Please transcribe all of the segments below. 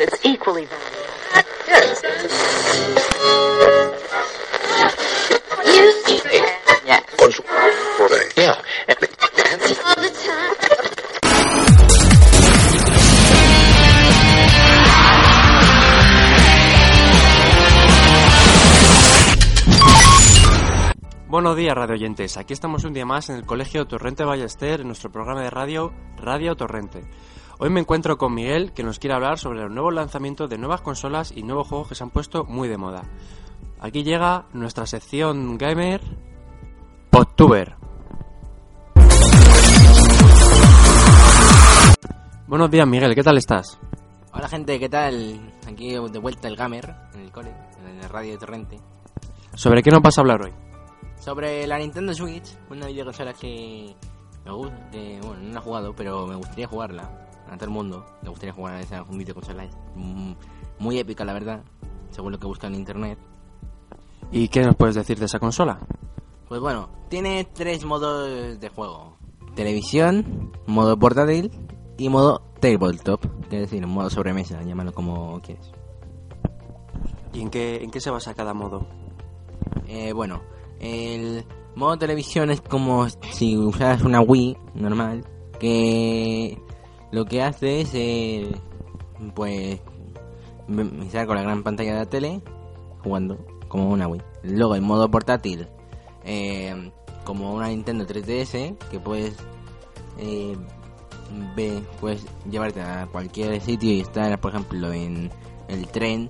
It's equally valuable. Time. Buenos días, radio oyentes. Aquí estamos un día más en el Colegio Torrente Ballester en nuestro programa de radio Radio Torrente. Hoy me encuentro con Miguel, que nos quiere hablar sobre los nuevos lanzamientos de nuevas consolas y nuevos juegos que se han puesto muy de moda. Aquí llega nuestra sección gamer Podtuber. Buenos días, Miguel. ¿Qué tal estás? Hola gente, ¿qué tal? Aquí de vuelta el Gamer, en el cole, en el radio de Torrente. ¿Sobre qué nos vas a hablar hoy? Sobre la Nintendo Switch, una videoconsola que me gusta, que, bueno, no la he jugado, pero me gustaría jugarla. A todo el mundo le gustaría jugar a esa videoconsola. Es mm, muy épica, la verdad, según lo que busca en internet. ¿Y qué nos puedes decir de esa consola? Pues bueno, tiene tres modos de juego. Televisión, modo portátil y modo tabletop, que es decir, modo sobremesa, llámalo como quieres. ¿Y en qué, en qué se basa cada modo? Eh, bueno, el modo televisión es como si usaras una Wii normal, que lo que hace es, eh, pues, m- estar con la gran pantalla de la tele jugando como una Wii. Luego el modo portátil, eh, como una Nintendo 3DS, que puedes, eh, ve- llevarte a cualquier sitio y estar, por ejemplo, en el tren,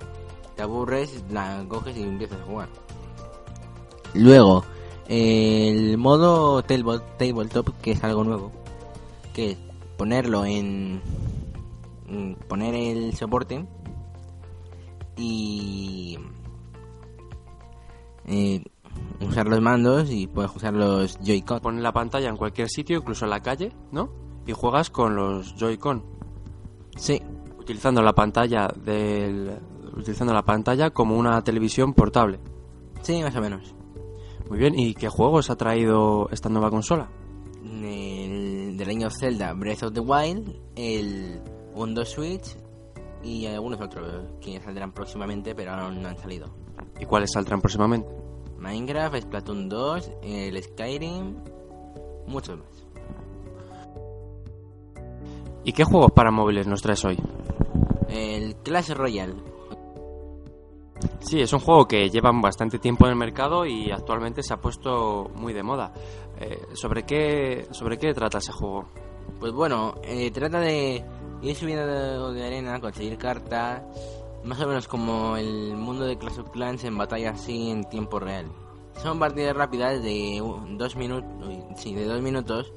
te aburres, la coges y empiezas a jugar. Luego, el modo table- tabletop, que es algo nuevo, que ponerlo en. poner el soporte y. eh, usar los mandos y puedes usar los Joy-Con. Pones la pantalla en cualquier sitio, incluso en la calle, ¿no? Y juegas con los Joy-Con, Sí, utilizando la pantalla del utilizando la pantalla como una televisión portable. sí, más o menos. Muy bien, ¿y qué juegos ha traído esta nueva consola? El del año Zelda Breath of the Wild, el Windows Switch y algunos otros que saldrán próximamente, pero aún no han salido. ¿Y cuáles saldrán próximamente? Minecraft, Splatoon 2, el Skyrim, muchos más. ¿Y qué juegos para móviles nos traes hoy? El Clash Royale. Sí, es un juego que llevan bastante tiempo en el mercado y actualmente se ha puesto muy de moda. Eh, ¿sobre, qué, ¿Sobre qué trata ese juego? Pues bueno, eh, trata de ir subiendo de, arena, conseguir cartas, más o menos como el mundo de Clash of Clans en batalla así en tiempo real. Son partidas rápidas de dos minutos, sí, de dos minutos,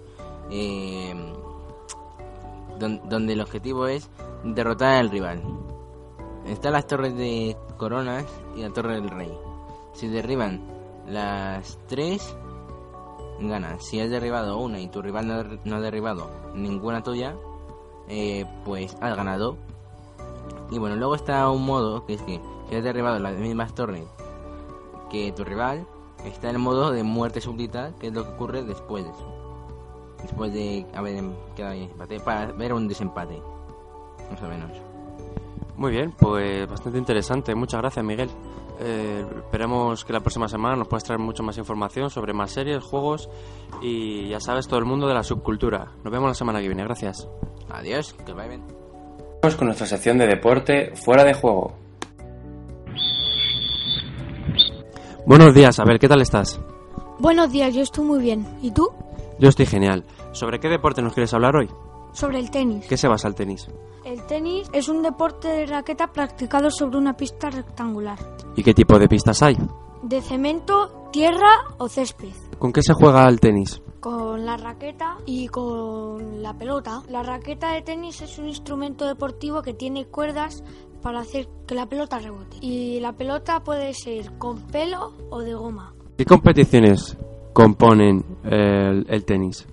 eh, don- donde el objetivo es derrotar al rival. Están las torres de coronas y la torre del rey. Si derriban las tres, ganas. Si has derribado una y tu rival no, ha derribado ninguna tuya, eh, pues has ganado. Y bueno, luego está un modo que es que si has derribado las mismas torres que tu rival, está el modo de muerte súbdita, que es lo que ocurre después de. Después de haber em- quedado empate, para ver un desempate. Más o menos. Muy bien, pues bastante interesante. Muchas gracias, Miguel. Eh, esperemos que la próxima semana nos puedas traer mucho más información sobre más series, juegos y ya sabes, todo el mundo de la subcultura. Nos vemos la semana que viene. Gracias. Adiós, que vaya bien. Vamos con nuestra sección de deporte fuera de juego. Buenos días, Abel, ¿qué tal estás? Buenos días, yo estoy muy bien. ¿Y tú? Yo estoy genial. ¿Sobre qué deporte nos quieres hablar hoy? Sobre el tenis. ¿Qué se basa el tenis? El tenis es un deporte de raqueta practicado sobre una pista rectangular. ¿Y qué tipo de pistas hay? De cemento, tierra o césped. ¿Con qué se juega al tenis? Con la raqueta y con la pelota. La raqueta de tenis es un instrumento deportivo que tiene cuerdas para hacer que la pelota rebote. Y la pelota puede ser con pelo o de goma. ¿Qué competiciones componen el, el tenis?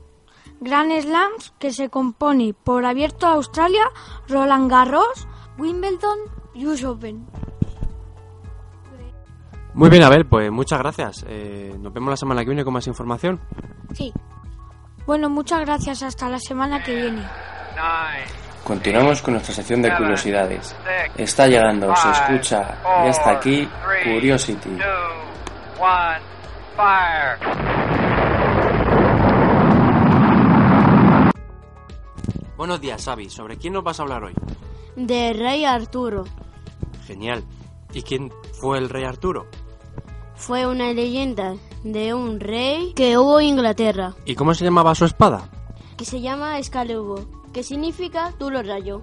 Grand Slams que se compone por Abierto a Australia, Roland Garros, Wimbledon y US Open. Muy bien, Abel, pues muchas gracias. Eh, nos vemos la semana que viene con más información. Sí. Bueno, muchas gracias. Hasta la semana que viene. Continuamos con nuestra sección de curiosidades. Está llegando, se escucha y hasta aquí Curiosity. Buenos días, Xavi. ¿Sobre quién nos vas a hablar hoy? De Rey Arturo. Genial. ¿Y quién fue el rey Arturo? Fue una leyenda de un rey que hubo en Inglaterra, ¿Y cómo se llamaba su espada? que se llama Excalibur, que significa tú lo rayo.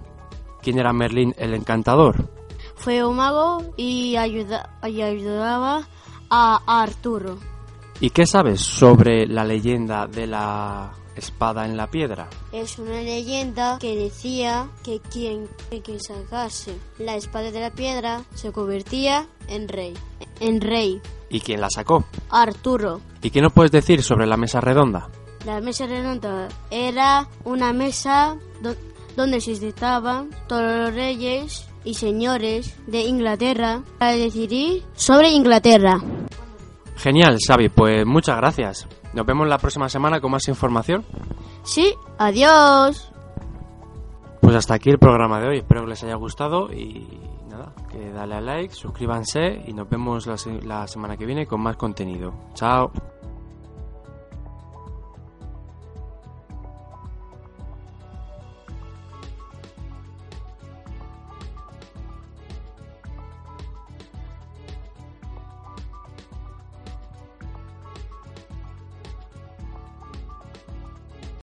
¿Quién era Merlín el encantador? Fue un mago y, ayuda- y ayudaba a Arturo. ¿Y qué sabes sobre la leyenda de la espada en la piedra? Es una leyenda que decía que quien que sacase la espada de la piedra se convertía en rey. En rey. ¿Y quién la sacó? Arturo. ¿Y qué nos puedes decir sobre la mesa redonda? La mesa redonda era una mesa do- donde se sentaban todos los reyes y señores de Inglaterra para decidir sobre Inglaterra. Genial, Xavi. Pues muchas gracias. Nos vemos la próxima semana con más información. Sí, adiós. Pues hasta aquí el programa de hoy. Espero que les haya gustado y nada, que dale a like, suscríbanse y nos vemos la se- la semana que viene con más contenido. Chao.